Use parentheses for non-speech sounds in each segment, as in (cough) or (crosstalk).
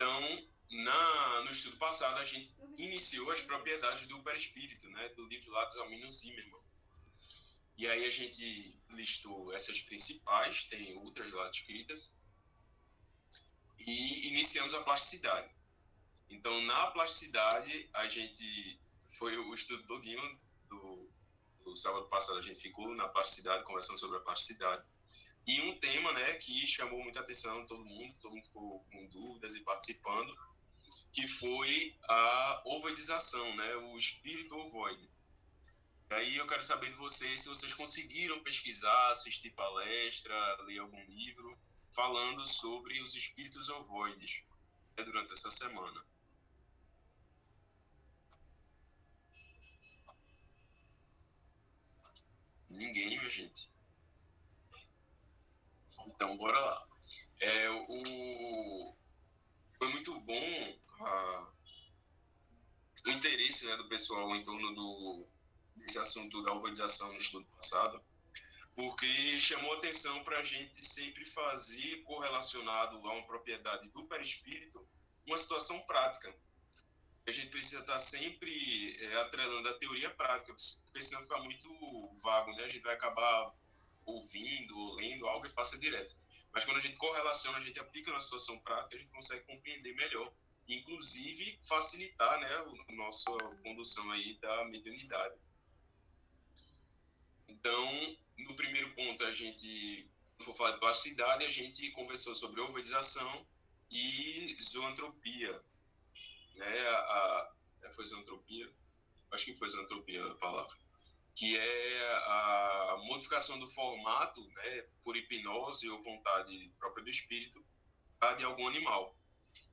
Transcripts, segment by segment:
Então, na, no estudo passado, a gente iniciou as propriedades do perispírito, né, do livro lá dos Almino Zimmermann. E aí a gente listou essas principais, tem outras lá descritas, e iniciamos a plasticidade. Então, na plasticidade, a gente foi o estudo todinho do, do sábado passado, a gente ficou na plasticidade, conversando sobre a plasticidade. E um tema né, que chamou muita atenção de todo mundo, todo mundo ficou com dúvidas e participando, que foi a ovoidização, né, o espírito ovoide. Aí eu quero saber de vocês se vocês conseguiram pesquisar, assistir palestra, ler algum livro falando sobre os espíritos ovoides né, durante essa semana. Ninguém, minha gente. Então, bora lá. É, o, foi muito bom a, o interesse né, do pessoal em torno do, desse assunto da alfabetização no estudo passado, porque chamou atenção para a gente sempre fazer correlacionado a uma propriedade do perispírito uma situação prática. A gente precisa estar sempre é, atrelando a teoria prática, porque senão fica muito vago, né? A gente vai acabar ouvindo, lendo algo e passa direto. Mas quando a gente correlaciona, a gente aplica na situação prática, a gente consegue compreender melhor, inclusive facilitar, né, a nossa condução aí da mediunidade. Então, no primeiro ponto, a gente, quando for falar de plasticidade, a gente conversou sobre ovoidização e zoantropia. Né, a, a, foi zoantropia? Acho que foi zoantropia a palavra que é a modificação do formato, né, por hipnose ou vontade própria do espírito, de algum animal.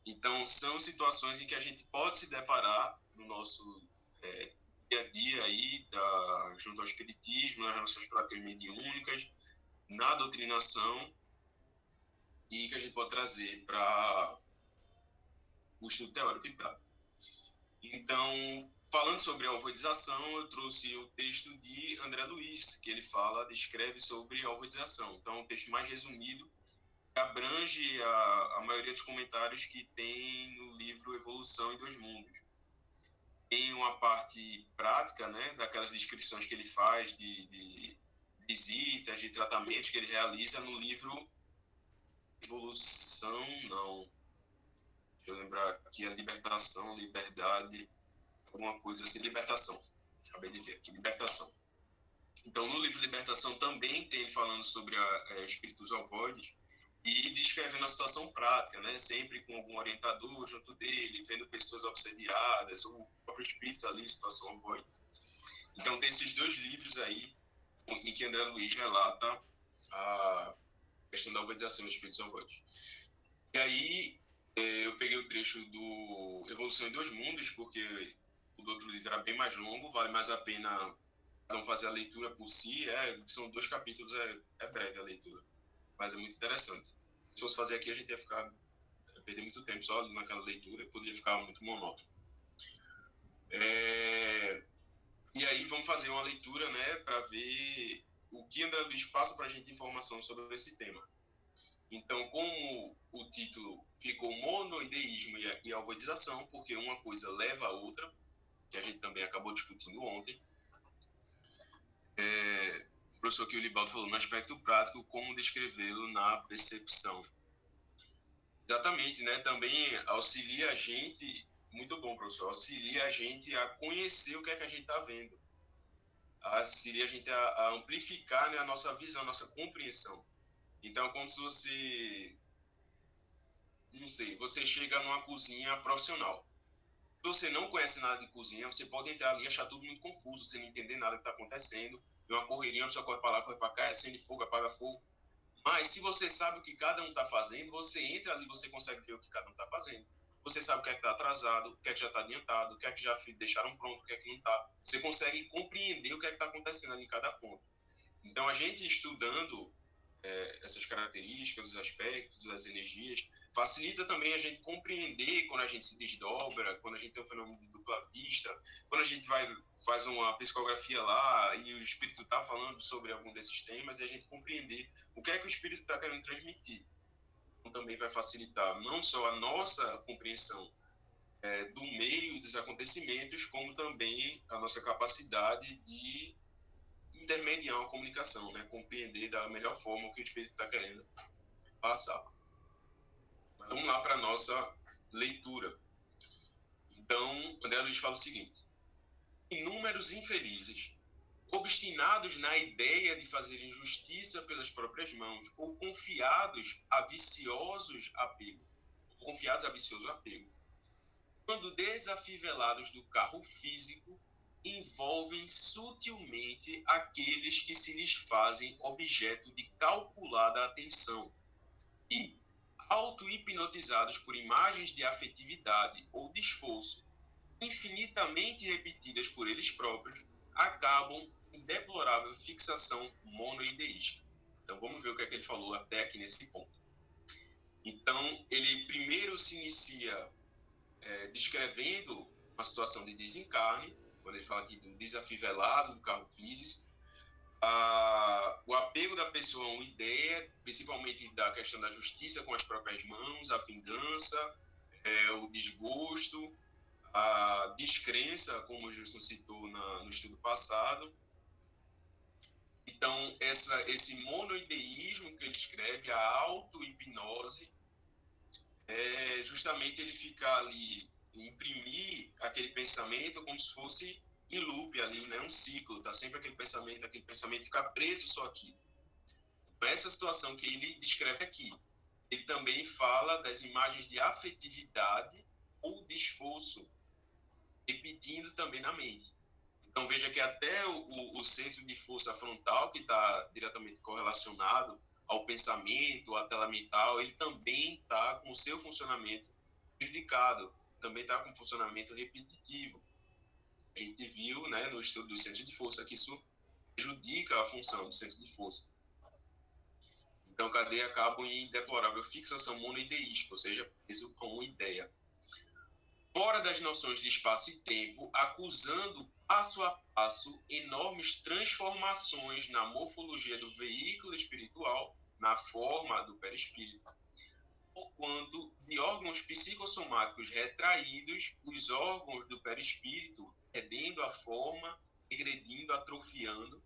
Então, são situações em que a gente pode se deparar no nosso é, dia a dia aí, da, junto ao espiritismo, nas nossas práticas mediúnicas, na doutrinação, e que a gente pode trazer para o estudo teórico e prático. Então, Falando sobre alfabetização, eu trouxe o texto de André Luiz, que ele fala, descreve sobre alfabetização. Então, é um texto mais resumido, que abrange a, a maioria dos comentários que tem no livro Evolução em Dois Mundos. Tem uma parte prática, né, daquelas descrições que ele faz de, de visitas, de tratamentos que ele realiza no livro Evolução, não. Deixa eu lembrar aqui, a libertação, liberdade alguma coisa assim, libertação. Acabei de ver aqui, libertação. Então, no livro Libertação também tem falando sobre a, a espíritos ovoides e descrevendo a situação prática, né? Sempre com algum orientador junto dele, vendo pessoas obsediadas, ou o próprio espírito ali, situação ovoide. Então, tem esses dois livros aí em que André Luiz relata a questão da ovoidização dos espíritos ovoides. E aí, eh, eu peguei o trecho do Evolução em Dois Mundos, porque do outro livro era bem mais longo, vale mais a pena não fazer a leitura por si. É, são dois capítulos, é, é breve a leitura, mas é muito interessante. Se fosse fazer aqui, a gente ia ficar ia perder muito tempo só naquela leitura, poderia ficar muito monótono. É, e aí vamos fazer uma leitura, né, para ver o que André Luiz passa para a gente informação sobre esse tema. Então, como o título ficou monoideísmo e alvoidização, porque uma coisa leva a outra, que a gente também acabou discutindo ontem. É, o professor Libaldo falou no aspecto prático, como descrevê-lo na percepção. Exatamente, né? Também auxilia a gente, muito bom, professor, auxilia a gente a conhecer o que é que a gente está vendo. Auxilia a gente a, a amplificar né, a nossa visão, a nossa compreensão. Então, é como se você, não sei, você chega numa cozinha profissional você não conhece nada de cozinha, você pode entrar ali e achar tudo muito confuso, você não entender nada que está acontecendo, é uma correria, uma pessoa corre para lá, corre para cá, acende fogo, apaga fogo. Mas se você sabe o que cada um está fazendo, você entra ali você consegue ver o que cada um está fazendo. Você sabe o que é que está atrasado, o que é que já está adiantado, o que é que já deixaram pronto, o que é que não está. Você consegue compreender o que é que está acontecendo ali em cada ponto. Então, a gente estudando é, essas características, os aspectos, as energias, facilita também a gente compreender quando a gente se desdobra, quando a gente tem um fenômeno de dupla vista, quando a gente vai faz uma psicografia lá e o espírito está falando sobre algum desses temas e a gente compreender o que é que o espírito está querendo transmitir. também vai facilitar não só a nossa compreensão é, do meio dos acontecimentos, como também a nossa capacidade de intermediar uma comunicação, né? compreender da melhor forma o que o Espírito está querendo passar. Mas vamos lá para a nossa leitura. Então, André Luiz fala o seguinte: inúmeros infelizes, obstinados na ideia de fazer injustiça pelas próprias mãos, ou confiados a viciosos apego, confiados a vicioso apego, quando desafivelados do carro físico, envolvem sutilmente aqueles que se lhes fazem objeto de calculada atenção e, auto-hipnotizados por imagens de afetividade ou de esforço, infinitamente repetidas por eles próprios, acabam em deplorável fixação monoideísta. Então vamos ver o que, é que ele falou até aqui nesse ponto. Então ele primeiro se inicia é, descrevendo uma situação de desencarne, quando ele fala aqui do desafivelado do carro físico, a, o apego da pessoa a uma ideia, principalmente da questão da justiça com as próprias mãos, a vingança, é, o desgosto, a descrença, como o Justo citou na, no estudo passado. Então, essa, esse monoideísmo que ele escreve, a auto-hipnose, é justamente ele ficar ali, imprimir aquele pensamento como se fosse em loop ali, né? um ciclo, tá sempre aquele pensamento, aquele pensamento ficar preso só aqui. Essa situação que ele descreve aqui, ele também fala das imagens de afetividade ou de esforço, repetindo também na mente. Então veja que até o, o centro de força frontal, que está diretamente correlacionado ao pensamento, à tela mental, ele também está com o seu funcionamento prejudicado, também está com funcionamento repetitivo. A gente viu né, no estudo do centro de força que isso prejudica a função do centro de força. Então, cadeia acaba em deplorável fixação monoideística, ou seja, preso com uma ideia. Fora das noções de espaço e tempo, acusando passo a passo enormes transformações na morfologia do veículo espiritual, na forma do perispírito, porquanto de órgãos psicossomáticos retraídos, os órgãos do perispírito perdendo a forma, regredindo, atrofiando,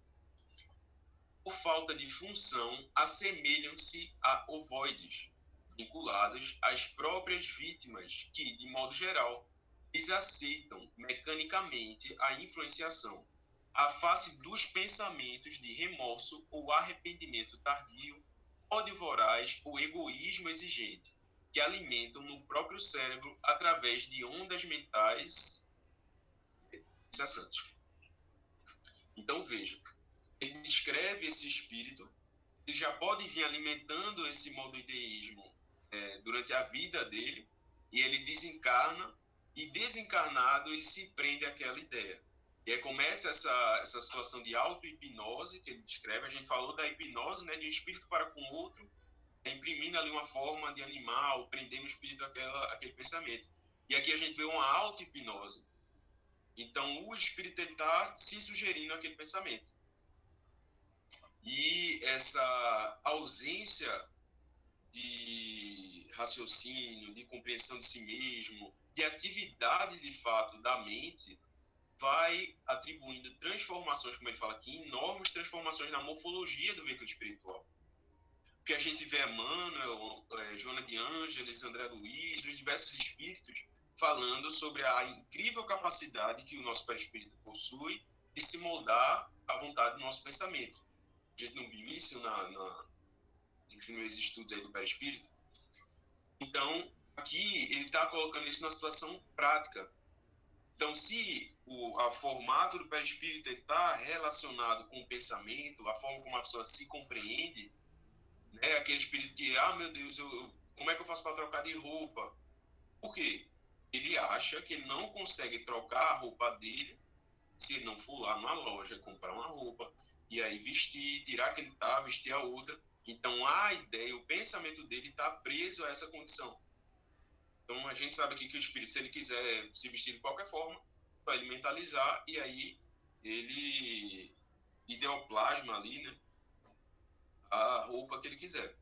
por falta de função, assemelham-se a ovoides, vinculados às próprias vítimas que, de modo geral, eles aceitam mecanicamente a influenciação, a face dos pensamentos de remorso ou arrependimento tardio, ódio voraz ou egoísmo exigente, que alimentam no próprio cérebro através de ondas mentais. Então veja, ele descreve esse espírito, ele já pode vir alimentando esse monoideísmo é, durante a vida dele, e ele desencarna e desencarnado ele se prende àquela ideia. E aí começa essa, essa situação de auto-hipnose que ele descreve. A gente falou da hipnose, né, de um espírito para com outro, imprimindo ali uma forma de animal, prendendo o espírito àquela, àquele pensamento. E aqui a gente vê uma auto-hipnose. Então o espírito está se sugerindo aquele pensamento. E essa ausência de raciocínio, de compreensão de si mesmo, de atividade de fato da mente vai atribuindo transformações, como ele fala aqui, enormes transformações na morfologia do veículo espiritual. Que a gente vê Emmanuel, é, Joana de Ângeles, André Luiz, os diversos espíritos falando sobre a incrível capacidade que o nosso perispírito possui de se moldar à vontade do nosso pensamento. A gente não viu isso na, na, nos primeiros estudos aí do perispírito. Então, aqui ele está colocando isso numa situação prática. Então, se o a formato do perispírito está relacionado com o pensamento, a forma como a pessoa se compreende, né, aquele espírito que, ah, meu Deus, eu, como é que eu faço para trocar de roupa? Por quê? Ele acha que não consegue trocar a roupa dele se ele não for lá numa loja comprar uma roupa e aí vestir, tirar que ele tá, vestir a outra. Então a ideia, o pensamento dele está preso a essa condição. Então a gente sabe aqui que o espírito, se ele quiser se vestir de qualquer forma, vai mentalizar e aí ele ideoplasma ali, né? A roupa que ele quiser.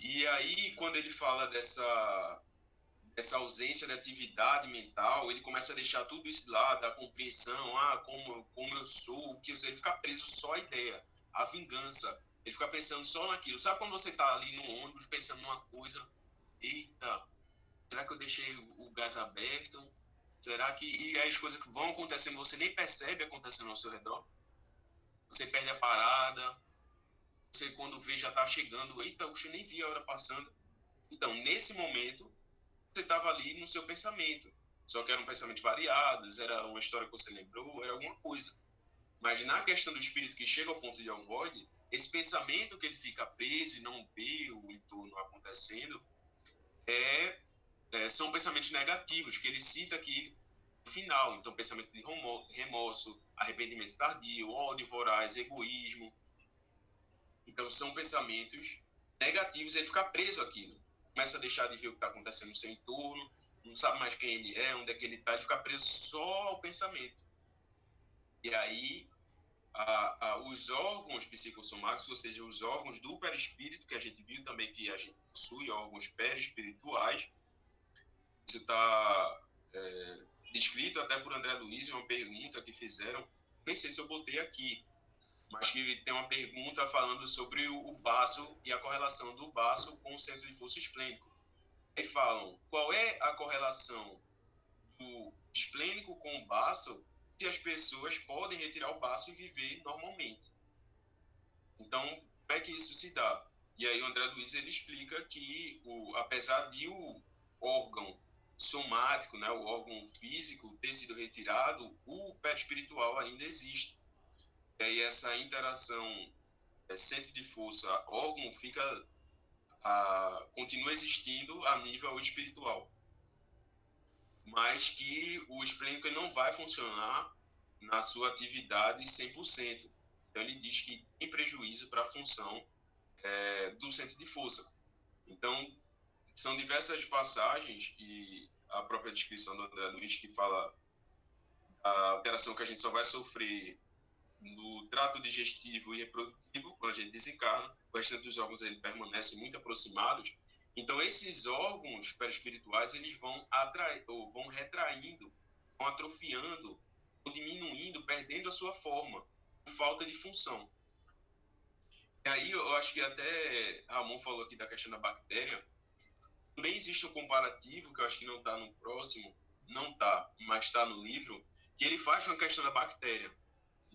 E aí, quando ele fala dessa, dessa ausência de atividade mental, ele começa a deixar tudo isso lá, da compreensão, ah, como, como eu sou, o que eu ele fica preso só à ideia, à vingança. Ele fica pensando só naquilo. Sabe quando você está ali no ônibus pensando numa coisa, eita, será que eu deixei o gás aberto? Será que. E as coisas que vão acontecendo, você nem percebe acontecendo ao seu redor? Você perde a parada, você quando vê já está chegando, eita, eu nem vi a hora passando. Então, nesse momento, você estava ali no seu pensamento. Só que eram pensamentos variados, era uma história que você lembrou, era alguma coisa. Mas na questão do espírito que chega ao ponto de avoide, esse pensamento que ele fica preso e não vê o entorno acontecendo, é, é, são pensamentos negativos, que ele cita aqui no final. Então, pensamento de remorso, arrependimento tardio, ódio voraz, egoísmo, então, são pensamentos negativos, ele fica preso àquilo. Começa a deixar de ver o que está acontecendo no seu entorno, não sabe mais quem ele é, onde é que ele está, ele fica preso só ao pensamento. E aí, a, a, os órgãos psicossomáticos, ou seja, os órgãos do perispírito, que a gente viu também que a gente possui, órgãos perispirituais, isso está é, descrito até por André Luiz, uma pergunta que fizeram, nem sei se eu botei aqui, mas que tem uma pergunta falando sobre o, baço e a correlação do baço com o centro de força esplênico. Aí falam, qual é a correlação do esplênico com o baço se as pessoas podem retirar o baço e viver normalmente? Então, como é que isso se dá? E aí o André Luiz ele explica que, o, apesar de o órgão somático, né, o órgão físico ter sido retirado, o pé espiritual ainda existe. E aí essa interação é, centro de força órgão fica a, continua existindo a nível espiritual mas que o esplênico não vai funcionar na sua atividade 100%. Então, ele diz que tem prejuízo para a função é, do centro de força. Então, são diversas passagens e a própria descrição do André Luiz que fala a alteração que a gente só vai sofrer no trato digestivo e reprodutivo, quando a gente desencarna, o restante dos órgãos ele permanecem muito aproximados. Então, esses órgãos perispirituais eles vão, atrair, ou vão retraindo, vão atrofiando, vão diminuindo, perdendo a sua forma, por falta de função. E aí, eu acho que até Ramon falou aqui da questão da bactéria. Também existe um comparativo, que eu acho que não está no próximo, não está, mas está no livro, que ele faz com a questão da bactéria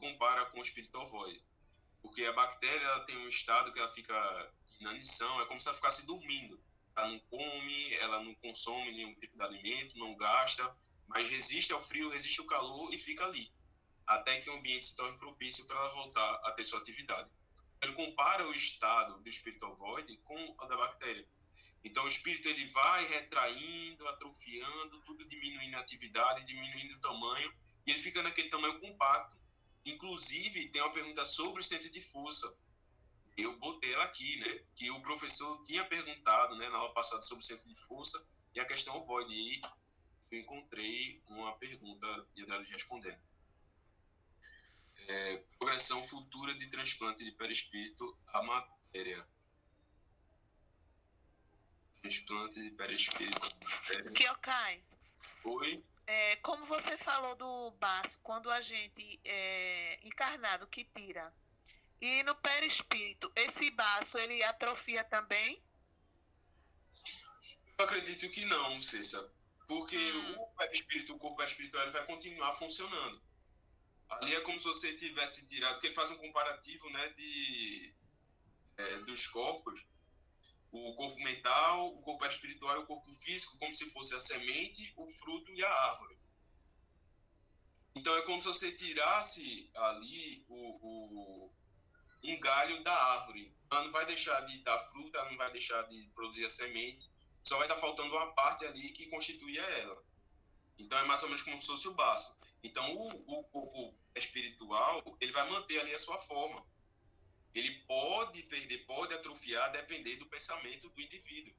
compara com o espírito ovoide. Porque a bactéria ela tem um estado que ela fica inanição, é como se ela ficasse dormindo. Ela não come, ela não consome nenhum tipo de alimento, não gasta, mas resiste ao frio, resiste ao calor e fica ali, até que o ambiente se torne propício para ela voltar a ter sua atividade. Ele compara o estado do espírito ovoide com a da bactéria. Então, o espírito ele vai retraindo, atrofiando, tudo diminuindo a atividade, diminuindo o tamanho, e ele fica naquele tamanho compacto, Inclusive, tem uma pergunta sobre o centro de força. Eu botei ela aqui, né? Que o professor tinha perguntado, né, na aula passada sobre o centro de força e a questão void. E eu encontrei uma pergunta de Andrade respondendo. É, progressão futura de transplante de perispírito à matéria. Transplante de perispírito à matéria. Kyokai. Oi? É, como você falou do baço, quando a gente é encarnado que tira, e no perispírito, esse baço ele atrofia também? Eu acredito que não, Cessa, porque hum. o perispírito, o corpo perispiritual, vai continuar funcionando. Ali é como se você tivesse tirado, porque ele faz um comparativo, né, de é, dos corpos o corpo mental, o corpo espiritual e o corpo físico, como se fosse a semente, o fruto e a árvore. Então é como se você tirasse ali o, o, um galho da árvore. Ela não vai deixar de dar fruta, ela não vai deixar de produzir a semente, só vai estar faltando uma parte ali que constituía ela. Então é mais ou menos como se fosse o baço. Então o, o corpo espiritual, ele vai manter ali a sua forma ele pode perder, pode atrofiar, depender do pensamento do indivíduo.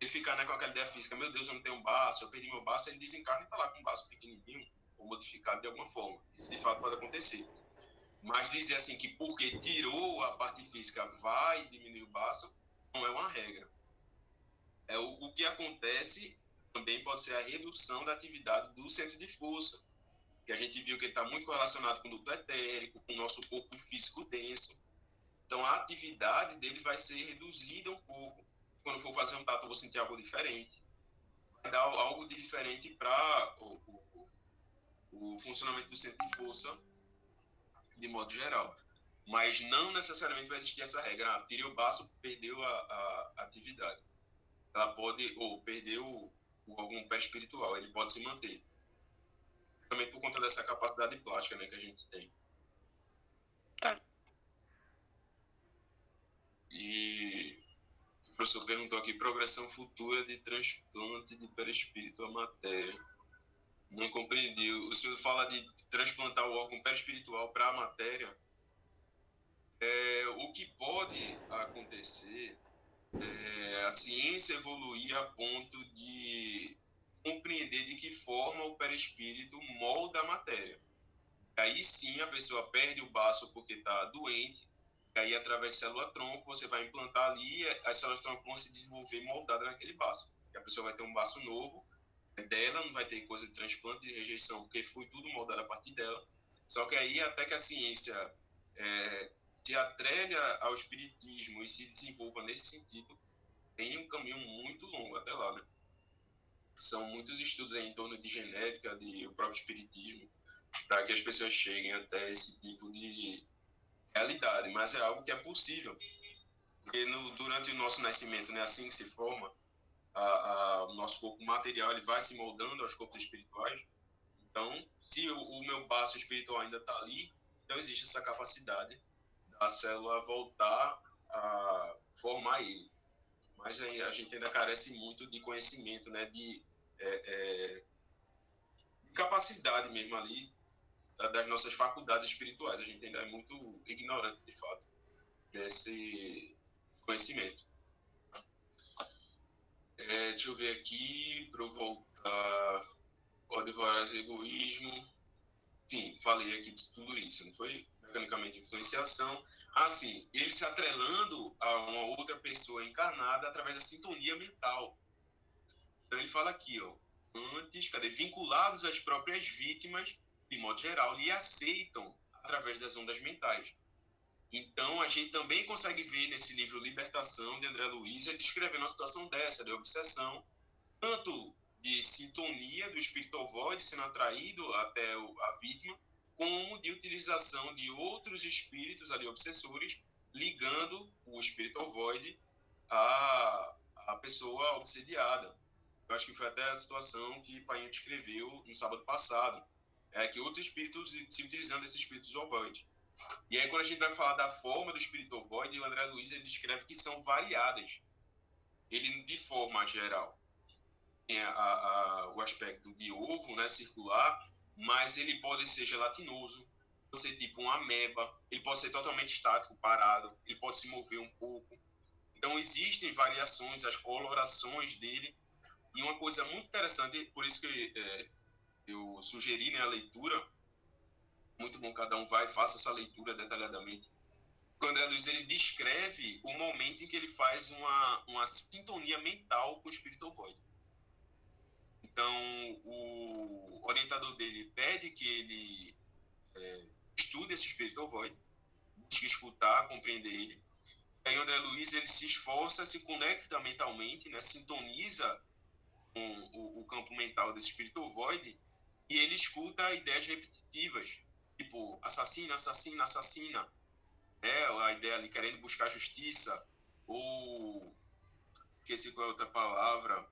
Ele ficar né, com aquela ideia física, meu Deus, eu não tenho um baço, eu perdi meu baço, ele desencarna e está lá com um baço pequenininho ou modificado de alguma forma. Isso de fato pode acontecer. Mas dizer assim que porque tirou a parte física vai diminuir o baço, não é uma regra. o que acontece também pode ser a redução da atividade do centro de força, que a gente viu que ele está muito correlacionado com o duto etérico, com o nosso corpo físico denso. Então, a atividade dele vai ser reduzida um pouco. Quando for fazer um tato, eu vou sentir algo diferente. Vai dar algo diferente para o, o, o funcionamento do centro de força, de modo geral. Mas não necessariamente vai existir essa regra. Ah, tirei o baço, perdeu a, a, atividade. Ela pode, ou perdeu algum pé espiritual, ele pode se manter também por conta dessa capacidade plástica né, que a gente tem. Tá. E o professor perguntou aqui, progressão futura de transplante de perispírito à matéria. Não compreendi. O senhor fala de transplantar o órgão perispiritual para a matéria. É, o que pode acontecer é a ciência evoluir a ponto de compreender de que forma o perispírito molda a matéria. Aí sim a pessoa perde o baço porque está doente, e aí através da célula-tronco você vai implantar ali, as células-tronco vão se desenvolver moldadas naquele baço. E a pessoa vai ter um baço novo, é dela, não vai ter coisa de transplante, de rejeição, porque foi tudo moldado a partir dela. Só que aí até que a ciência é, se atrelha ao espiritismo e se desenvolva nesse sentido, tem um caminho muito longo até lá, né? são muitos estudos em torno de genética, de o próprio espiritismo, para que as pessoas cheguem até esse tipo de realidade. Mas é algo que é possível, porque no, durante o nosso nascimento, né, assim que se forma, a, a, o nosso corpo material ele vai se moldando aos corpos espirituais. Então, se o, o meu baço espiritual ainda está ali, então existe essa capacidade da célula voltar a formar ele mas a gente ainda carece muito de conhecimento, né, de, é, é, capacidade mesmo ali das nossas faculdades espirituais. A gente ainda é muito ignorante, de fato, desse conhecimento. É, deixa eu ver aqui, para eu voltar. Pode varar egoísmo. Sim, falei aqui de tudo isso, não foi? mecanicamente influenciação, assim, ele se atrelando a uma outra pessoa encarnada através da sintonia mental. Então ele fala aqui, ó, antes, cadê? Vinculados às próprias vítimas, de modo geral, lhe aceitam através das ondas mentais. Então, a gente também consegue ver nesse livro Libertação, de André Luiz, ele descrevendo uma situação dessa, de obsessão, tanto de sintonia do espírito ovoide sendo atraído até a vítima, como de utilização de outros espíritos ali obsessores, ligando o espírito ovoide à, à pessoa obsediada. Eu acho que foi até a situação que Painho descreveu no sábado passado, é que outros espíritos se utilizando desses espíritos ovoides. E aí, quando a gente vai falar da forma do espírito ovoide, o André Luiz ele descreve que são variadas. Ele, de forma geral, tem a, a, o aspecto de ovo, né, circular, mas ele pode ser gelatinoso, pode ser tipo uma ameba, ele pode ser totalmente estático, parado, ele pode se mover um pouco. Então existem variações, as colorações dele. E uma coisa muito interessante, por isso que é, eu sugeri né, a leitura, muito bom cada um vai faça essa leitura detalhadamente. O André Luiz ele descreve o momento em que ele faz uma, uma sintonia mental com o espírito ovoide. Então, o orientador dele pede que ele é, estude esse espírito ovoide, busque escutar, compreender ele. Aí, André Luiz ele se esforça, se conecta mentalmente, né, sintoniza com o, o campo mental desse espírito ovoide e ele escuta ideias repetitivas, tipo assassina, assassina, assassina. É, a ideia ali querendo buscar justiça, ou esqueci qual é outra palavra,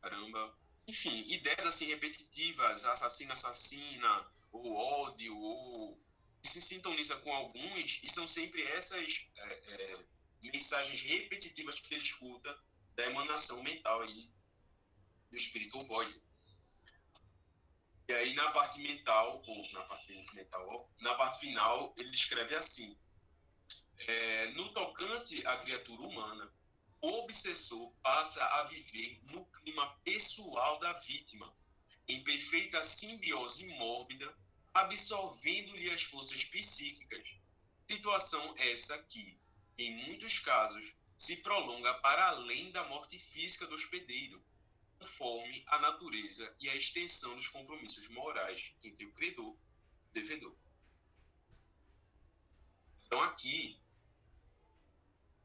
caramba. Enfim, ideias assim repetitivas, assassina, assassina, ou ódio, ou se sintoniza com alguns, e são sempre essas é, é, mensagens repetitivas que ele escuta da emanação mental aí do espírito ovoide. E aí na parte mental, ou na parte mental, na parte final, ele descreve assim: é, no tocante à criatura humana, o obsessor passa a viver no clima pessoal da vítima, em perfeita simbiose mórbida, absorvendo-lhe as forças psíquicas. Situação essa que, em muitos casos, se prolonga para além da morte física do hospedeiro, conforme a natureza e a extensão dos compromissos morais entre o credor e o devedor. Então, aqui,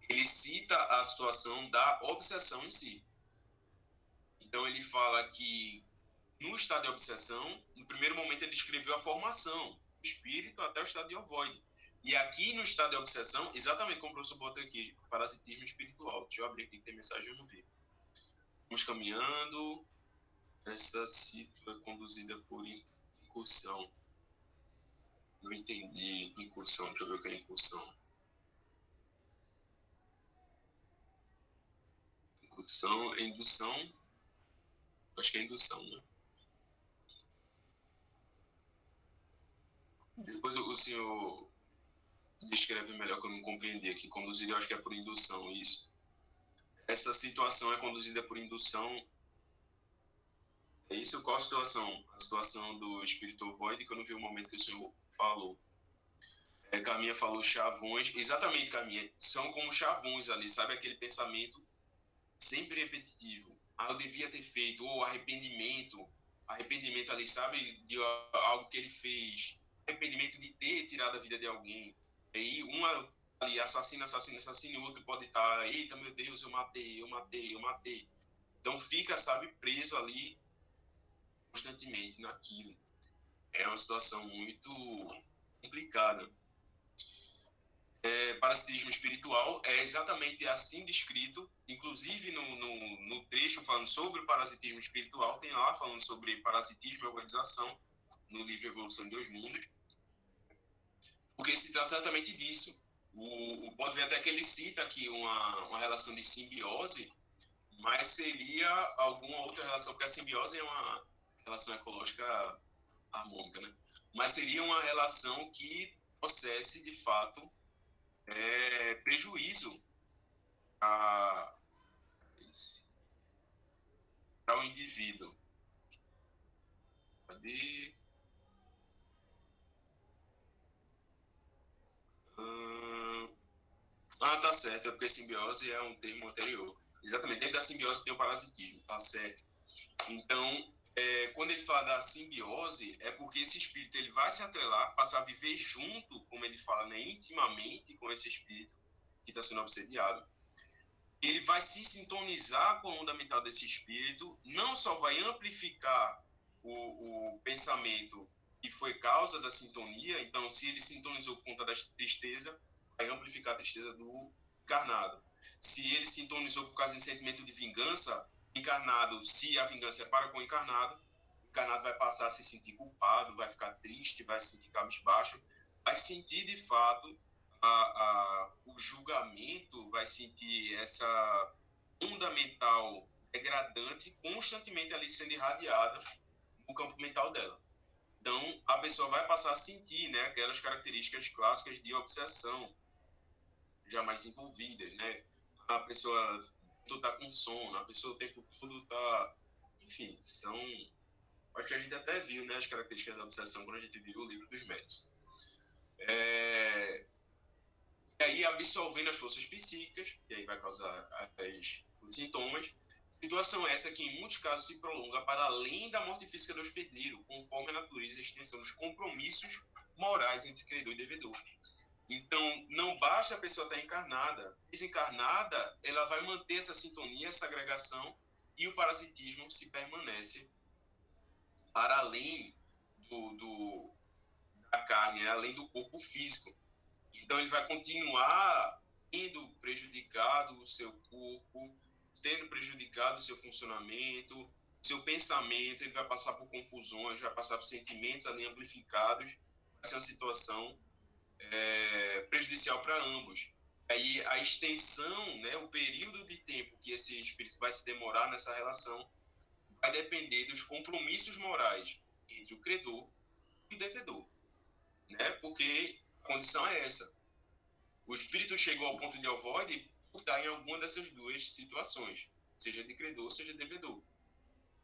ele cita a situação da obsessão em si. Então, ele fala que no estado de obsessão, no primeiro momento, ele descreveu a formação do espírito até o estado de ovoide. E aqui no estado de obsessão, exatamente como o professor botou aqui, parasitismo espiritual. Deixa eu abrir aqui tem mensagem não vi. Vamos caminhando. Essa cita é conduzida por incursão. Não entendi incursão. Deixa eu ver o que é incursão. Incursão é indução. Acho que é indução, né? Depois o senhor descreve melhor que eu não compreendi aqui. Conduzida, eu acho que é por indução, isso. Essa situação é conduzida por indução. É isso? Qual a situação? A situação do espírito void, que eu não vi o momento que o senhor falou. É, Carminha falou chavões. Exatamente, Carminha. São como chavões ali, sabe? Aquele pensamento sempre repetitivo. Ah, eu devia ter feito. Ou arrependimento. Arrependimento ali, sabe? De algo que ele fez. Arrependimento de ter tirado a vida de alguém aí uma ali assassina, assassina, assassina, e o outro pode estar, eita meu Deus, eu matei, eu matei, eu matei. Então fica, sabe, preso ali constantemente naquilo. É uma situação muito complicada. É, parasitismo espiritual é exatamente assim descrito, inclusive no, no, no, trecho falando sobre o parasitismo espiritual, tem lá falando sobre parasitismo e organização, no livro Evolução de Dois Mundos porque se trata exatamente disso. O, pode ver até que ele cita aqui uma, uma relação de simbiose, mas seria alguma outra relação, porque a simbiose é uma relação ecológica harmônica, né? Mas seria uma relação que processe, de fato, é, prejuízo para o indivíduo. Cadê? Ah, tá certo, é porque simbiose é um termo anterior. Exatamente, dentro da simbiose tem o parasitismo, tá certo. Então, é, quando ele fala da simbiose, é porque esse espírito ele vai se atrelar, passar a viver junto, como ele fala, né, intimamente com esse espírito que está sendo obsediado. Ele vai se sintonizar com a onda mental desse espírito, não só vai amplificar o, o pensamento que foi causa da sintonia. Então, se ele sintonizou por conta da tristeza, vai amplificar a tristeza do encarnado. Se ele sintonizou por causa de sentimento de vingança, encarnado, se a vingança é para com o encarnado, o encarnado vai passar a se sentir culpado, vai ficar triste, vai se sentir cabisbaixo, vai sentir de fato a, a, o julgamento, vai sentir essa onda mental degradante constantemente ali sendo irradiada no campo mental dela. Então, a pessoa vai passar a sentir né, aquelas características clássicas de obsessão, já mais desenvolvidas, né? A pessoa está com sono, a pessoa o tempo todo está... Enfim, são... Acho que a gente até viu né, as características da obsessão quando a gente viu o livro dos médicos. É... E aí, absolvendo as forças psíquicas, que aí vai causar as, os sintomas, Situação essa que, em muitos casos, se prolonga para além da morte física do hospedeiro, conforme a natureza e a extensão dos compromissos morais entre credor e devedor. Então, não basta a pessoa estar encarnada. Desencarnada, ela vai manter essa sintonia, essa agregação, e o parasitismo se permanece para além do, do da carne, né? além do corpo físico. Então, ele vai continuar indo prejudicado o seu corpo, tendo prejudicado seu funcionamento, seu pensamento, ele vai passar por confusões, vai passar por sentimentos ali amplificados, vai ser uma situação é, prejudicial para ambos. Aí a extensão, né, o período de tempo que esse espírito vai se demorar nessa relação, vai depender dos compromissos morais entre o credor e o devedor, né? Porque a condição é essa. O espírito chegou ao ponto de ovoide estar em alguma dessas duas situações, seja de credor, seja de devedor.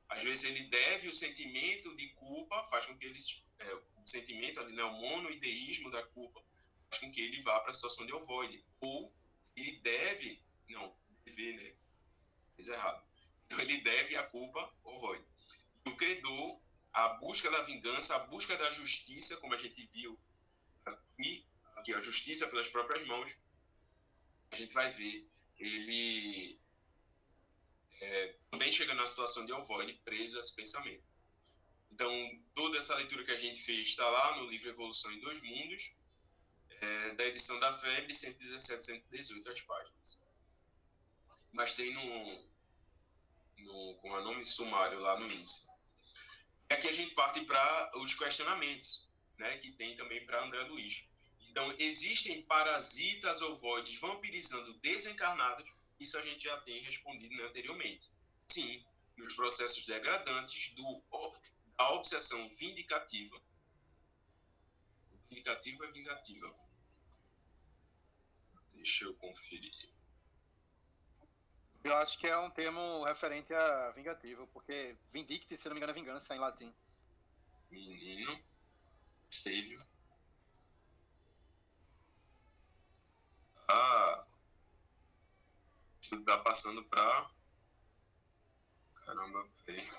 Às vezes ele deve, o sentimento de culpa faz com que ele, é, o sentimento ali, né, o monoideísmo da culpa, faz com que ele vá para a situação de ovoide. Ou ele deve, não, dever, né? Fez errado. Então ele deve a culpa ovoide. E o credor, a busca da vingança, a busca da justiça, como a gente viu aqui, aqui a justiça pelas próprias mãos, a gente vai ver ele é, também chega na situação de ovoide preso a esse pensamento. Então, toda essa leitura que a gente fez está lá no livro Evolução em Dois Mundos, é, da edição da FEB, 117, 118 as páginas. Mas tem no, no com o nome sumário lá no índice. E aqui a gente parte para os questionamentos, né, que tem também para André Luiz. Então, existem parasitas ovoides vampirizando desencarnados? Isso a gente já tem respondido né, anteriormente. Sim, nos processos degradantes do, da obsessão vindicativa. Vindicativa é vingativa. Deixa eu conferir. Eu acho que é um termo referente a vingativo, porque vindicte, se não me engano, é vingança em latim. Menino, Sávio. Ah, isso tá passando pra. Caramba, peraí.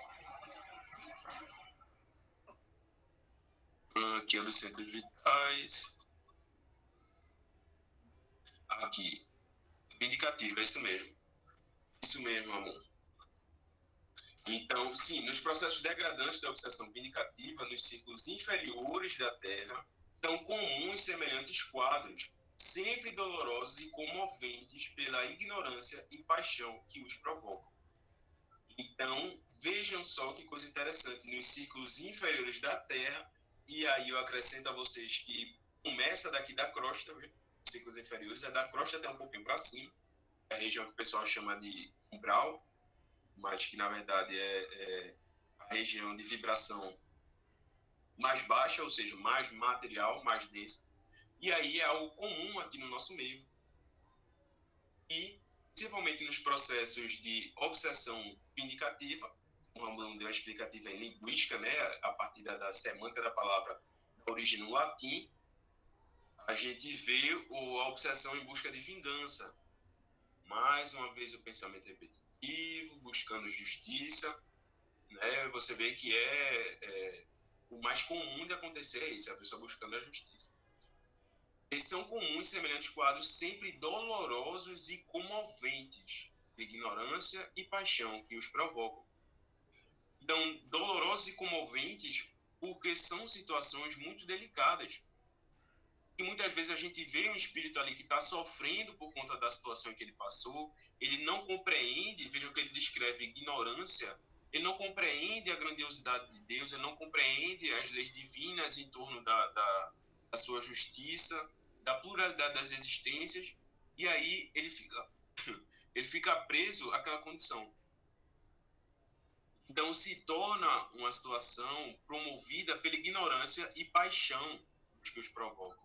Ah, aqui é dos centros vitais. Aqui. Vindicativo, é isso mesmo. Isso mesmo, amor. Então, sim, nos processos degradantes da obsessão vindicativa, nos círculos inferiores da Terra, são comuns semelhantes quadros, sempre dolorosos e comoventes pela ignorância e paixão que os provocam. Então, vejam só que coisa interessante, nos círculos inferiores da Terra, e aí eu acrescento a vocês que começa daqui da crosta, viu? ciclos inferiores, é da crosta até um pouquinho para cima, é a região que o pessoal chama de umbral, mas que na verdade é, é a região de vibração mais baixa, ou seja, mais material, mais densa. E aí é algo comum aqui no nosso meio. E, principalmente nos processos de obsessão vindicativa, o Ramon deu a explicativa em linguística, né, a partir da, da semântica da palavra, da origem no latim, a gente vê o, a obsessão em busca de vingança. Mais uma vez o pensamento repetitivo, buscando justiça. Né? Você vê que é, é o mais comum de acontecer é isso, a pessoa buscando a justiça. Eles são comuns semelhantes quadros sempre dolorosos e comoventes, de ignorância e paixão que os provocam. Então, dolorosos e comoventes porque são situações muito delicadas. E muitas vezes a gente vê um espírito ali que está sofrendo por conta da situação que ele passou, ele não compreende, veja o que ele descreve, ignorância, ele não compreende a grandiosidade de Deus, ele não compreende as leis divinas em torno da, da, da sua justiça, da pluralidade das existências, e aí ele fica, (coughs) ele fica preso àquela condição. Então se torna uma situação promovida pela ignorância e paixão que os provocam.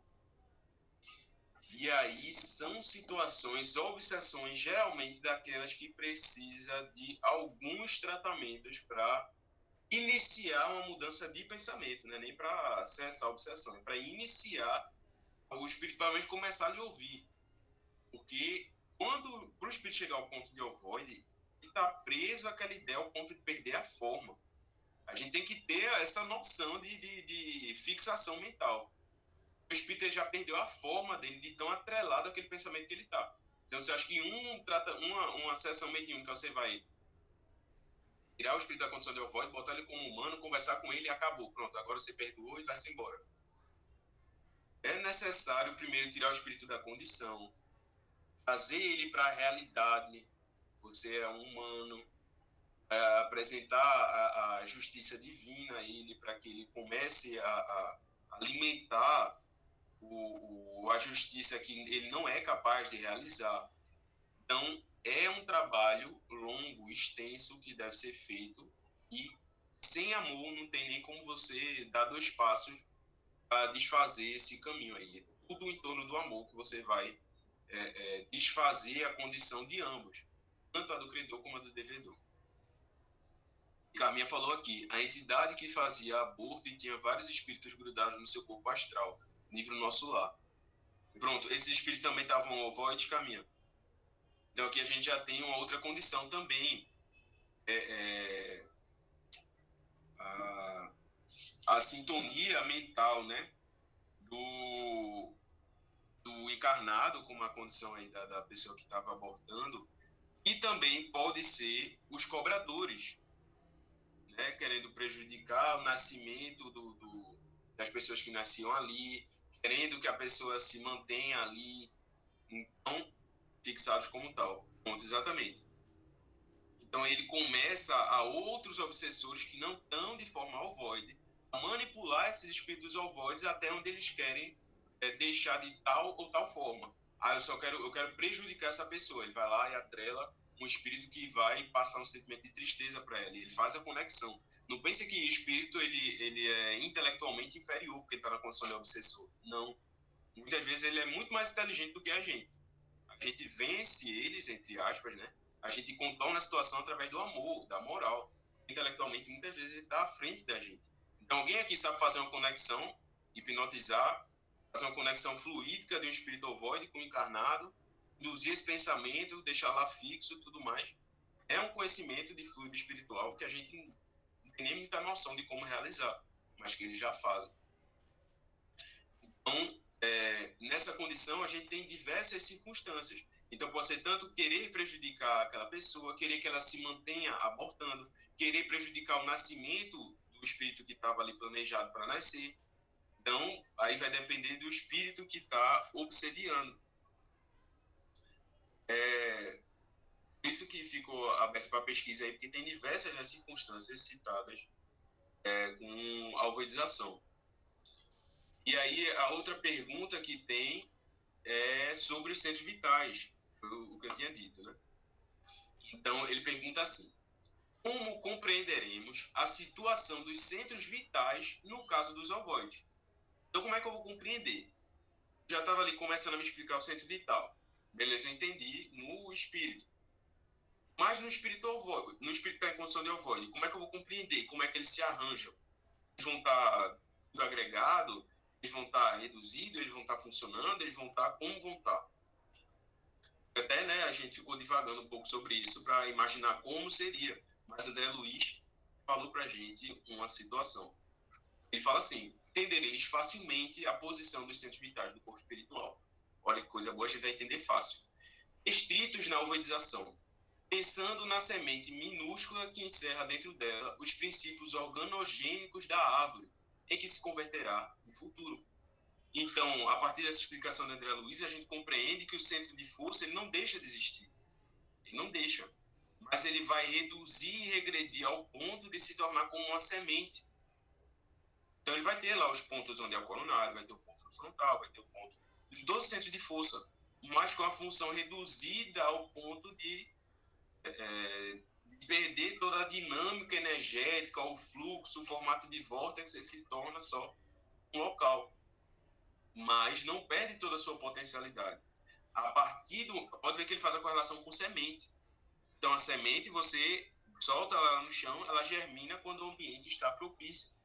E aí são situações, obsessões, geralmente daquelas que precisa de alguns tratamentos para iniciar uma mudança de pensamento, né? nem para cessar a obsessão, é para iniciar o espiritualmente começar a lhe ouvir. Porque quando para o espírito chegar ao ponto de ovoide, ele está preso àquela ideia ao ponto de perder a forma. A gente tem que ter essa noção de, de, de fixação mental o espírito já perdeu a forma dele de tão atrelado àquele pensamento que ele está. Então, você acha que um trata uma, uma sessão mediúnica, você vai tirar o espírito da condição de ovoide, botar ele como humano, conversar com ele e acabou. Pronto, agora você perdoou e vai-se embora. É necessário primeiro tirar o espírito da condição, trazer ele para a realidade. Você é um humano, é, apresentar a, a, justiça divina a ele para que ele comece a, a alimentar o, o, a justiça que ele não é capaz de realizar. Então, é um trabalho longo, extenso, que deve ser feito e sem amor não tem nem como você dar dois passos para desfazer esse caminho aí. É tudo em torno do amor que você vai é, é, desfazer a condição de ambos, tanto a do credor como a do devedor. Carminha falou aqui, a entidade que fazia aborto e tinha vários espíritos grudados no seu corpo astral livro Nosso Lar. Pronto, esses espíritos também estavam ovoides caminhando. Então aqui a gente já tem uma outra condição também. É, é, a, a, sintonia mental, né? Do, do encarnado, como a condição aí da, da pessoa que estava abortando, e também pode ser os cobradores, né? Querendo prejudicar o nascimento do, do das pessoas que nasciam ali, querendo que a pessoa se mantenha ali, então, fixados como tal. Ponto, exatamente. Então, ele começa a outros obsessores que não estão de forma ovoide a manipular esses espíritos ovoides até onde eles querem é, deixar de tal ou tal forma. Ah, eu só quero, eu quero prejudicar essa pessoa. Ele vai lá e atrela um espírito que vai passar um sentimento de tristeza para ela. Ele faz a conexão. Não pense que espírito ele, ele é intelectualmente inferior porque ele está na condição de obsessor. Não. Muitas vezes ele é muito mais inteligente do que a gente. A gente vence eles, entre aspas, né? A gente contorna a situação através do amor, da moral. Intelectualmente, muitas vezes ele está à frente da gente. Então, alguém aqui sabe fazer uma conexão, hipnotizar, fazer uma conexão fluídica de um espírito ovoide com o encarnado, induzir esse pensamento, deixar lá fixo tudo mais. É um conhecimento de fluido espiritual que a gente não tem nem muita noção de como realizar, mas que eles já fazem. Então, é, nessa condição, a gente tem diversas circunstâncias. Então, pode ser tanto querer prejudicar aquela pessoa, querer que ela se mantenha abortando, querer prejudicar o nascimento do espírito que estava ali planejado para nascer. Então, aí vai depender do espírito que está obsediando. É, isso que ficou aberto para pesquisa aí, porque tem diversas né, circunstâncias citadas é, com alvoidização. E aí, a outra pergunta que tem é sobre os centros vitais, o que eu tinha dito, né? Então, ele pergunta assim: Como compreenderemos a situação dos centros vitais no caso dos ovoides? Então, como é que eu vou compreender? Já estava ali começando a me explicar o centro vital. Beleza, eu entendi no espírito. Mas no espírito ovoide, no espírito da condição de ovoide, como é que eu vou compreender? Como é que eles se arranjam? Eles vão estar tudo agregado? Eles vão estar reduzidos? Eles vão estar funcionando? Eles vão estar como vão estar? Até né, a gente ficou divagando um pouco sobre isso para imaginar como seria. Mas André Luiz falou para a gente uma situação. Ele fala assim: entendereis facilmente a posição dos centros vitais do corpo espiritual Olha que coisa boa, a gente vai entender fácil. Estritos na ovoidização, pensando na semente minúscula que encerra dentro dela os princípios organogênicos da árvore, em que se converterá no futuro. Então, a partir dessa explicação da André Luiz, a gente compreende que o centro de força ele não deixa de existir. Ele não deixa. Mas ele vai reduzir e regredir ao ponto de se tornar como uma semente. Então, ele vai ter lá os pontos onde é o coronário, vai ter o ponto frontal, vai ter o ponto do centro de força, mas com a função reduzida ao ponto de, é, perder toda a dinâmica energética, o fluxo, o formato de vórtex, ele se torna só um local. Mas não perde toda a sua potencialidade. A partir do. Pode ver que ele faz a correlação com semente. Então, a semente, você solta ela no chão, ela germina quando o ambiente está propício.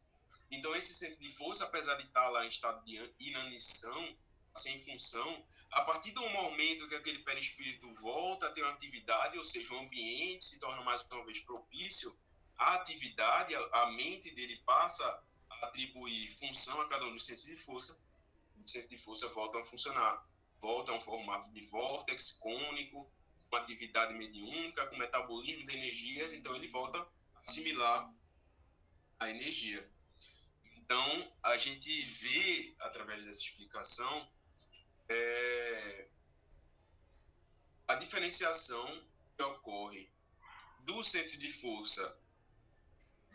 Então, esse centro de força, apesar de estar lá em estado de inanição, sem função, a partir do momento que aquele perispírito volta a ter uma atividade, ou seja, o ambiente se torna mais uma vez propício à atividade, a mente dele passa a atribuir função a cada um dos centros de força, centro de força volta a funcionar, volta a um formato de vórtex cônico, uma atividade mediúnica, com metabolismo de energias, então ele volta a assimilar a energia. Então, a gente vê, através dessa explicação, é, a diferenciação que ocorre do centro de força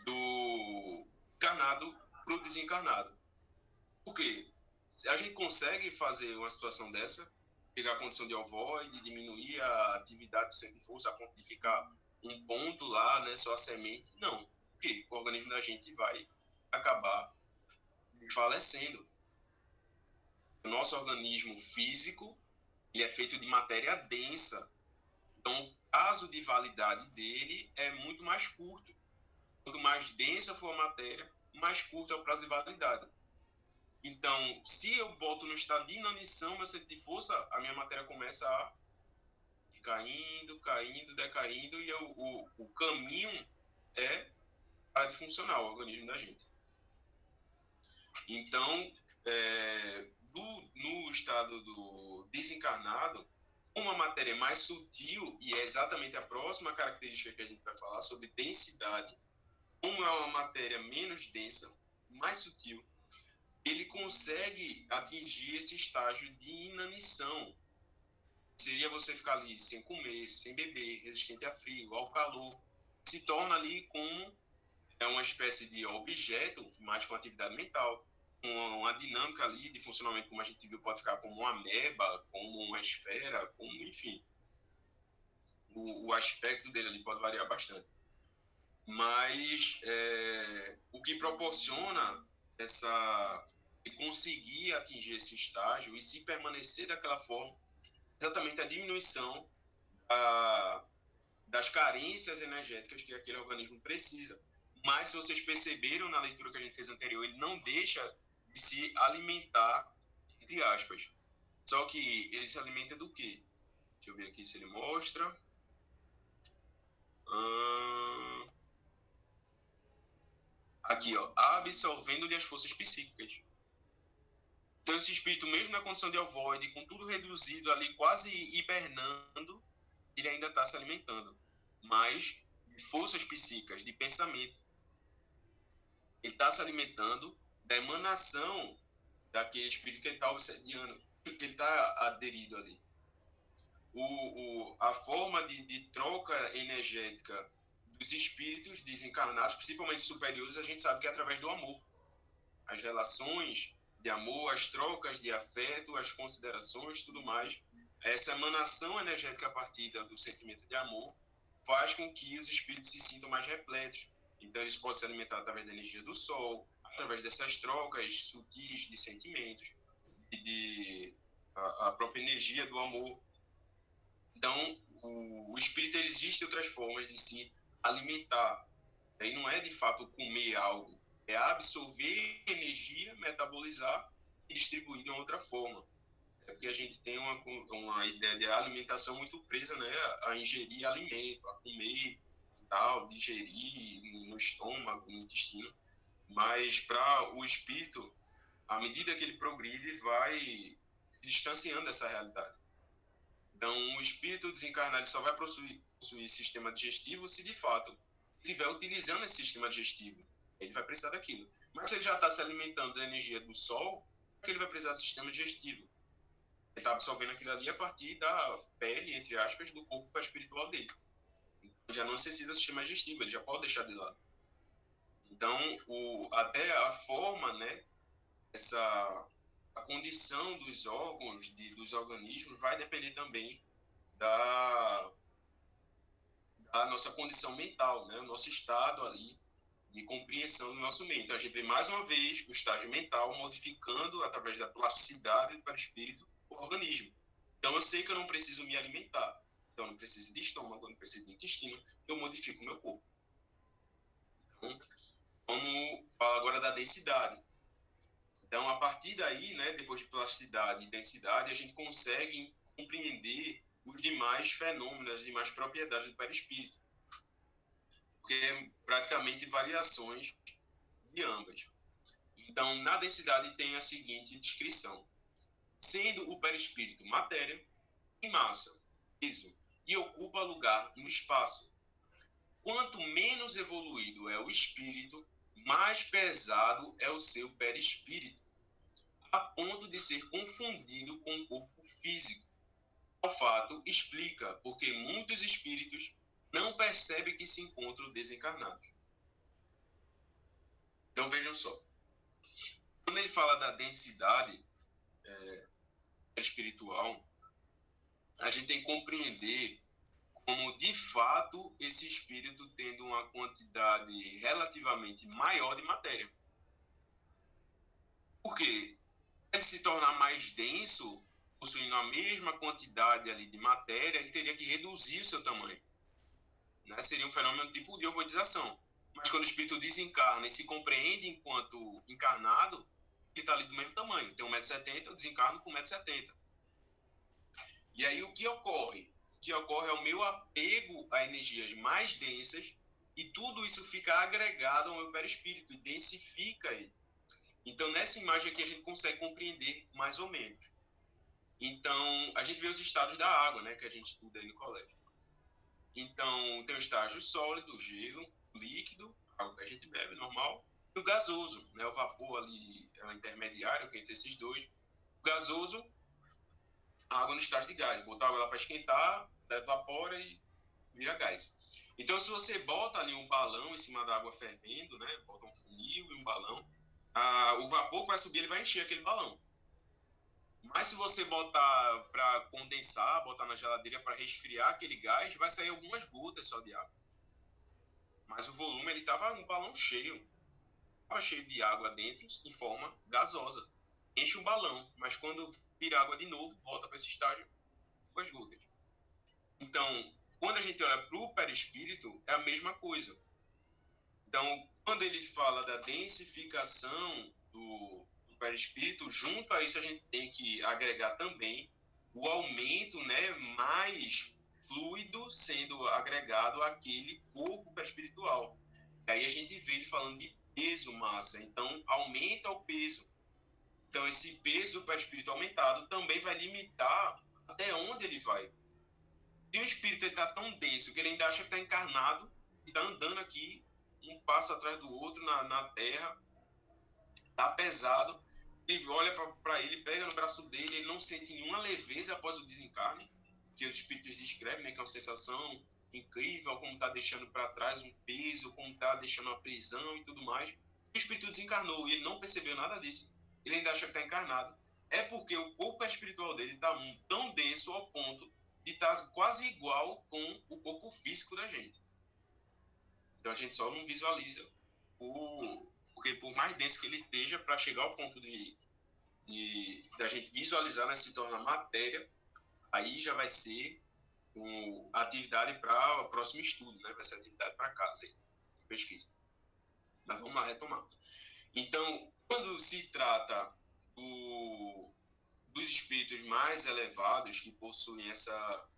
do encarnado para o desencarnado. Por quê? A gente consegue fazer uma situação dessa, pegar a condição de ovoide, diminuir a atividade do centro de força a ponto de ficar um ponto lá, né, só a semente? Não. Por quê? O organismo da gente vai acabar falecendo o nosso organismo físico ele é feito de matéria densa. Então, o prazo de validade dele é muito mais curto. Quanto mais densa for a matéria, mais curto é o prazo de validade. Então, se eu boto no estado de inanição meu centro de força, a minha matéria começa a caindo, caindo, decaindo, e o, o, o caminho é para de funcionar o organismo da gente. Então, é, do, no estado do desencarnado, uma matéria mais sutil, e é exatamente a próxima característica que a gente vai falar sobre densidade, como é uma matéria menos densa, mais sutil, ele consegue atingir esse estágio de inanição. Seria você ficar ali sem comer, sem beber, resistente a frio, ao calor. Se torna ali como é uma espécie de objeto, mais com atividade mental, com uma dinâmica ali de funcionamento, como a gente viu, pode ficar como uma ameba, como uma esfera, como, enfim. O, o aspecto dele ali pode variar bastante. Mas é, o que proporciona essa conseguir atingir esse estágio e se permanecer daquela forma, exatamente a diminuição da, das carências energéticas que aquele organismo precisa. Mas se vocês perceberam na leitura que a gente fez anterior, ele não deixa de se alimentar, entre aspas. Só que ele se alimenta do quê? Deixa eu ver aqui se ele mostra. Hum... Aqui, ó, absorvendo-lhe as forças psíquicas. Então, esse espírito, mesmo na condição de ovoide, com tudo reduzido ali, quase hibernando, ele ainda está se alimentando. Mas de forças psíquicas, de pensamento. Ele está se alimentando da emanação daquele espírito que ele está obsediando, que ele está aderido ali. O, o, a forma de, de troca energética dos espíritos desencarnados, principalmente superiores, a gente sabe que é através do amor. As relações de amor, as trocas de afeto, as considerações, tudo mais. Essa emanação energética a partir do sentimento de amor faz com que os espíritos se sintam mais repletos. Então, eles podem se alimentar através da energia do sol, através dessas trocas sutis de sentimentos, de, de a, a, própria energia do amor. Então, o, o espírito existe outras formas de se alimentar. Aí não é de fato comer algo, é absorver energia, metabolizar e distribuir de uma outra forma. É porque a gente tem uma, uma ideia de alimentação muito presa né, a ingerir alimento, a comer tal, digerir no estômago, no intestino. Mas para o espírito, à medida que ele progride, vai distanciando dessa realidade. Então, o espírito desencarnado só vai possuir, possuir sistema digestivo se de fato estiver utilizando esse sistema digestivo ele vai precisar daquilo. Mas se ele já está se alimentando da energia do sol, que ele vai precisar do sistema digestivo. Ele está absorvendo aquilo ali a partir da pele, entre aspas, do corpo espiritual dele. Então, já não necessita do sistema digestivo, ele já pode deixar de lado. Então, o, até a forma, né, essa a condição dos órgãos, de, dos organismos, vai depender também da, da nossa condição mental, né, o nosso estado ali de compreensão do nosso meio. Então, a gente vê mais uma vez o estágio mental modificando, através da plasticidade para o espírito, o organismo. Então, eu sei que eu não preciso me alimentar. Então, eu não preciso de estômago, eu não preciso de intestino, eu modifico o meu corpo. Então, vamos falar agora da densidade. Então, a partir daí, né, depois de plasticidade e densidade, a gente consegue compreender os demais fenômenos, as demais propriedades do perispírito porque é praticamente variações de ambas. Então, na densidade tem a seguinte descrição: sendo o perispírito matéria em massa, peso, e ocupa lugar no espaço. Quanto menos evoluído é o espírito, mais pesado é o seu perispírito, a ponto de ser confundido com o corpo físico. O fato explica porque muitos espíritos não percebe que se encontram desencarnados. Então vejam só. Quando ele fala da densidade é, espiritual, a gente tem que compreender como de fato esse espírito tendo uma quantidade relativamente maior de matéria. Porque se tornar mais denso, possuindo a mesma quantidade ali de matéria, ele teria que reduzir o seu tamanho né, seria um fenômeno tipo de ovoidização. Mas quando o espírito desencarna e se compreende enquanto encarnado, ele está ali do mesmo tamanho. Tem 1,70m, eu desencarno com 1,70m. E aí o que ocorre? que ocorre é o meu apego a energias mais densas e tudo isso fica agregado ao meu perispírito e densifica ele. Então, nessa imagem aqui, a gente consegue compreender mais ou menos. Então, a gente vê os estados da água, né, que a gente estuda aí no colégio. Então, tem o estágio sólido, gelo, líquido, água que a gente bebe, normal, e o gasoso, né, o vapor ali é o intermediário entre esses dois. O gasoso, a água no estágio de gás, botar água lá para esquentar, evapora e vira gás. Então, se você bota ali um balão em cima da água fervendo, né, bota um funil e um balão, a, o vapor que vai subir, ele vai encher aquele balão. Mas se você botar para condensar, botar na geladeira para resfriar aquele gás, vai sair algumas gotas só de água. Mas o volume ele estava um balão cheio, estava cheio de água dentro em forma gasosa. Enche o balão, mas quando vira água de novo, volta para esse estágio com as gotas. Então, quando a gente olha para o perispírito, é a mesma coisa. Então, quando ele fala da densificação perispírito, junto a isso a gente tem que agregar também o aumento né, mais fluido sendo agregado àquele corpo perispiritual. Aí a gente vê ele falando de peso, massa. Então, aumenta o peso. Então, esse peso do perispírito aumentado também vai limitar até onde ele vai. Se o espírito está tão denso que ele ainda acha que está encarnado, está andando aqui um passo atrás do outro na, na terra, tá pesado, ele olha para ele, pega no braço dele, ele não sente nenhuma leveza após o desencarne, que os espíritos descrevem, né, que é uma sensação incrível, como está deixando para trás um peso, como está deixando uma prisão e tudo mais. O espírito desencarnou e ele não percebeu nada disso. Ele ainda acha que está encarnado. É porque o corpo espiritual dele está tão denso ao ponto de estar tá quase igual com o corpo físico da gente. Então a gente só não visualiza o. Porque por mais denso que ele esteja, para chegar ao ponto de, de, de, a gente visualizar, né, se torna matéria, aí já vai ser um, atividade para o próximo estudo, né? Vai ser atividade para casa aí, pesquisa. Mas vamos lá retomar. Então, quando se trata do, dos espíritos mais elevados que possuem essa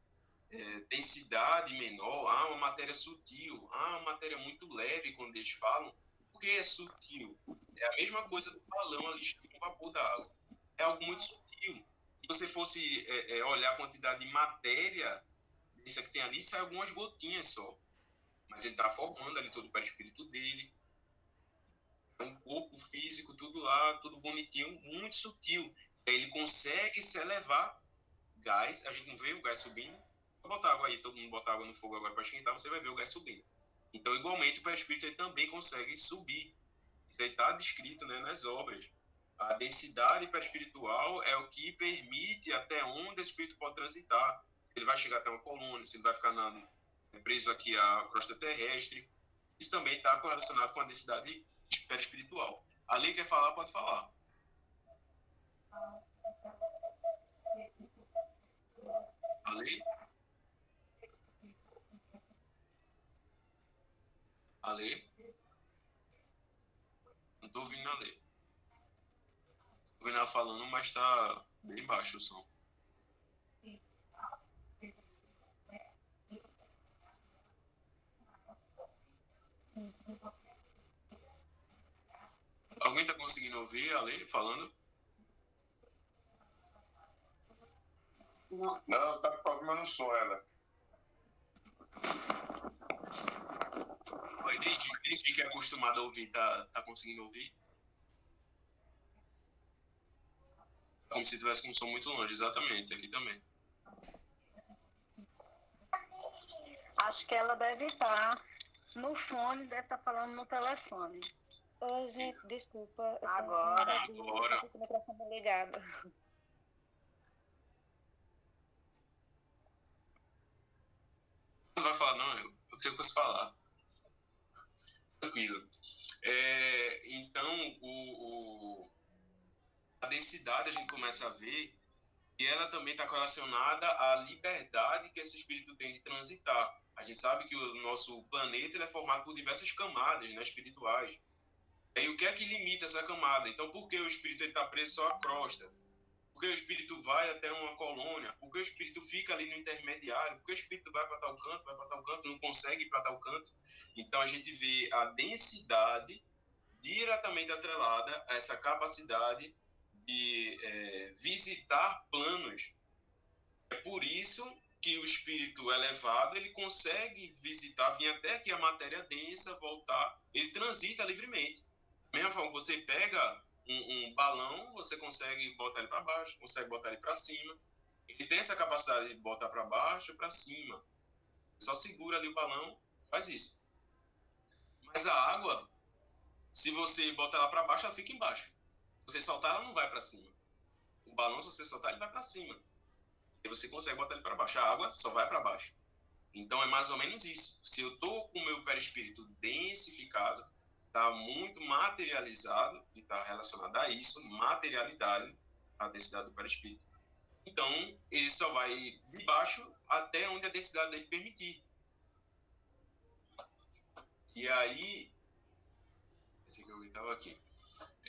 é, densidade menor, há uma matéria sutil, há uma matéria muito leve quando eles falam. Que é sutil? É a mesma coisa do balão ali com vapor da água. É algo muito sutil. Se você fosse é, é, olhar a quantidade de matéria isso que tem ali, sai algumas gotinhas só. Mas ele está formando ali todo o perispírito dele. É um corpo físico, tudo lá, tudo bonitinho, muito sutil. Ele consegue se elevar gás, a gente não vê o gás subindo, botar água aí, todo mundo botar água no fogo agora para esquentar, você vai ver o gás subindo. Então, igualmente, o perispírito ele também consegue subir. Então, está descrito né, nas obras. A densidade perispiritual é o que permite até onde o espírito pode transitar. Ele vai chegar até uma coluna, se ele vai ficar na, preso aqui à crosta terrestre. Isso também está correlacionado com a densidade perispiritual. A lei quer falar, pode falar. A lei? A? Não tô ouvindo a ler. Tô ouvindo ela falando, mas tá bem baixo o som. Alguém tá conseguindo ouvir a ler falando? Não, tá com problema no som, ela. Desde, desde que é acostumado a ouvir, tá, tá conseguindo ouvir? Como se tivesse com um som muito longe, exatamente, aqui também. Acho que ela deve estar no fone, deve estar falando no telefone. Ô, gente, desculpa. Agora. Agora. O microfone ligado. Não vai falar, não, eu, eu tenho que falar tranquilo. É, então, o, o, a densidade a gente começa a ver e ela também está relacionada à liberdade que esse espírito tem de transitar. A gente sabe que o nosso planeta é formado por diversas camadas né, espirituais. E o que é que limita essa camada? Então, por que o espírito está preso só à crosta? Porque o espírito vai até uma colônia, porque o espírito fica ali no intermediário, porque o espírito vai para tal canto, vai para tal canto, não consegue ir para tal canto. Então a gente vê a densidade diretamente atrelada a essa capacidade de é, visitar planos. É por isso que o espírito elevado ele consegue visitar, vir até aqui a matéria densa, voltar, ele transita livremente. Da mesma forma, você pega um, um balão, você consegue botar ele para baixo, consegue botar ele para cima. Ele tem essa capacidade de botar para baixo, para cima. Só segura ali o balão, faz isso. Mas a água, se você botar ela para baixo, ela fica embaixo. Se você soltar, ela não vai para cima. O balão, se você soltar, ele vai para cima. E você consegue botar ele para baixo. A água só vai para baixo. Então é mais ou menos isso. Se eu estou com o meu perispírito densificado, está muito materializado e está relacionado a isso, materialidade, a densidade do perispírito. Então, ele só vai de baixo até onde a densidade dele permitir. E aí, que eu estava aqui.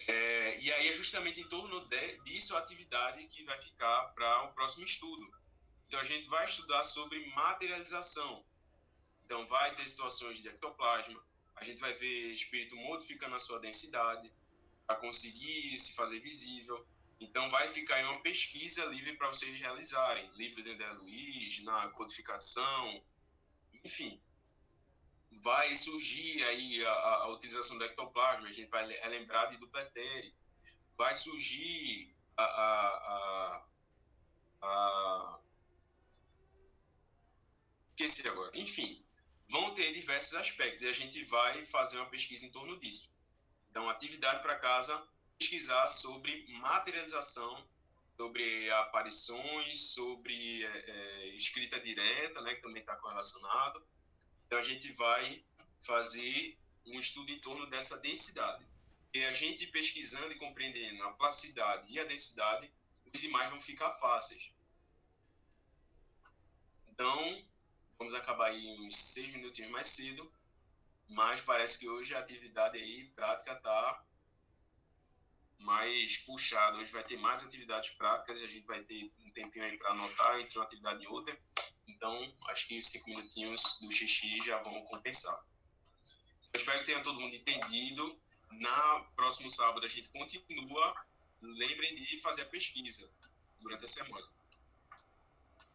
É, e aí é justamente em torno de, disso a atividade que vai ficar para o próximo estudo. Então a gente vai estudar sobre materialização. Então vai ter situações de ectoplasma, a gente vai ver espírito modificando a sua densidade para conseguir se fazer visível. Então, vai ficar em uma pesquisa livre para vocês realizarem, livre de André Luiz, na codificação, enfim. Vai surgir aí a, a, utilização do ectoplasma, a gente vai relembrar de Dupletere. Vai surgir a, a, a, a... Esqueci agora. Enfim, vão ter diversos aspectos e a gente vai fazer uma pesquisa em torno disso. Então, atividade para casa, pesquisar sobre materialização, sobre aparições, sobre é, é, escrita direta, né, que também está correlacionado. Então, a gente vai fazer um estudo em torno dessa densidade. E a gente pesquisando e compreendendo a plasticidade e a densidade, os demais vão ficar fáceis. Então, Vamos acabar aí uns seis minutinhos mais cedo, mas parece que hoje a atividade aí prática está mais puxada. Hoje vai ter mais atividades práticas, a gente vai ter um tempinho aí para anotar entre uma atividade e outra. Então, acho que os cinco minutinhos do xixi já vão compensar. Eu espero que tenha todo mundo entendido. Na próximo sábado a gente continua. Lembrem de fazer a pesquisa durante a semana.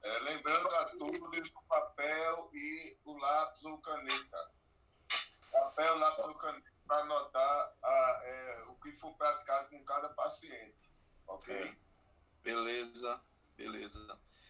É, lembrando a todos o papel e o lápis ou caneta. Papel, lápis ou caneta para anotar a, é, o que for praticado com cada paciente. Ok? Beleza, beleza.